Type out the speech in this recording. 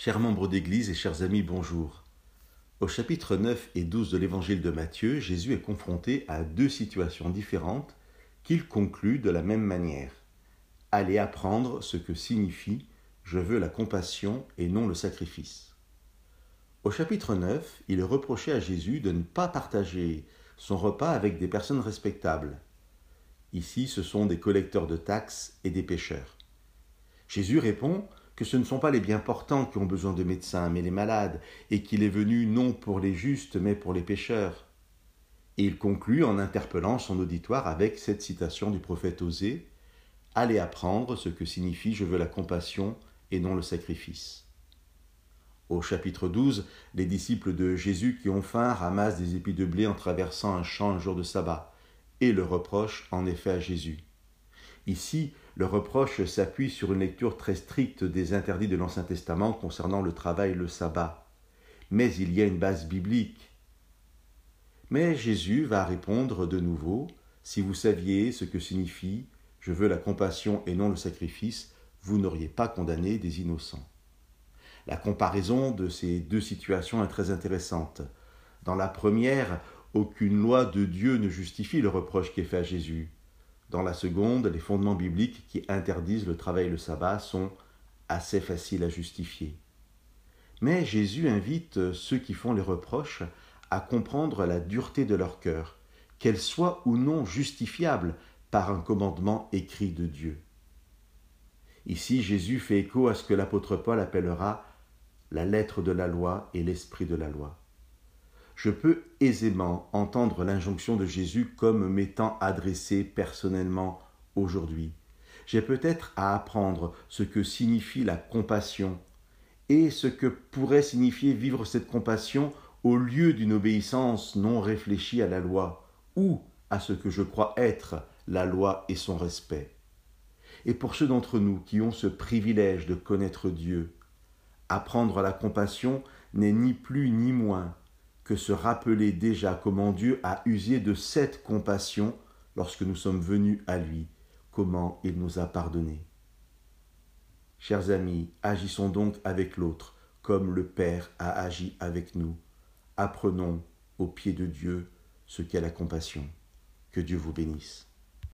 Chers membres d'Église et chers amis, bonjour. Au chapitre 9 et 12 de l'Évangile de Matthieu, Jésus est confronté à deux situations différentes qu'il conclut de la même manière. Allez apprendre ce que signifie Je veux la compassion et non le sacrifice. Au chapitre 9, il est reproché à Jésus de ne pas partager son repas avec des personnes respectables. Ici, ce sont des collecteurs de taxes et des pêcheurs. Jésus répond que ce ne sont pas les bien portants qui ont besoin de médecins, mais les malades, et qu'il est venu non pour les justes, mais pour les pécheurs. Et il conclut en interpellant son auditoire avec cette citation du prophète Osée Allez apprendre ce que signifie je veux la compassion et non le sacrifice. Au chapitre 12, les disciples de Jésus qui ont faim ramassent des épis de blé en traversant un champ un jour de sabbat, et le reprochent en effet à Jésus. Ici, le reproche s'appuie sur une lecture très stricte des interdits de l'Ancien Testament concernant le travail et le sabbat. Mais il y a une base biblique. Mais Jésus va répondre de nouveau, si vous saviez ce que signifie je veux la compassion et non le sacrifice, vous n'auriez pas condamné des innocents. La comparaison de ces deux situations est très intéressante. Dans la première, aucune loi de Dieu ne justifie le reproche qui est fait à Jésus. Dans la seconde, les fondements bibliques qui interdisent le travail le sabbat sont assez faciles à justifier. Mais Jésus invite ceux qui font les reproches à comprendre la dureté de leur cœur, qu'elle soit ou non justifiable par un commandement écrit de Dieu. Ici, Jésus fait écho à ce que l'apôtre Paul appellera la lettre de la loi et l'esprit de la loi je peux aisément entendre l'injonction de Jésus comme m'étant adressée personnellement aujourd'hui. J'ai peut-être à apprendre ce que signifie la compassion et ce que pourrait signifier vivre cette compassion au lieu d'une obéissance non réfléchie à la loi ou à ce que je crois être la loi et son respect. Et pour ceux d'entre nous qui ont ce privilège de connaître Dieu, apprendre la compassion n'est ni plus ni moins que se rappeler déjà comment Dieu a usé de cette compassion lorsque nous sommes venus à lui, comment il nous a pardonné. Chers amis, agissons donc avec l'autre comme le Père a agi avec nous. Apprenons au pied de Dieu ce qu'est la compassion. Que Dieu vous bénisse.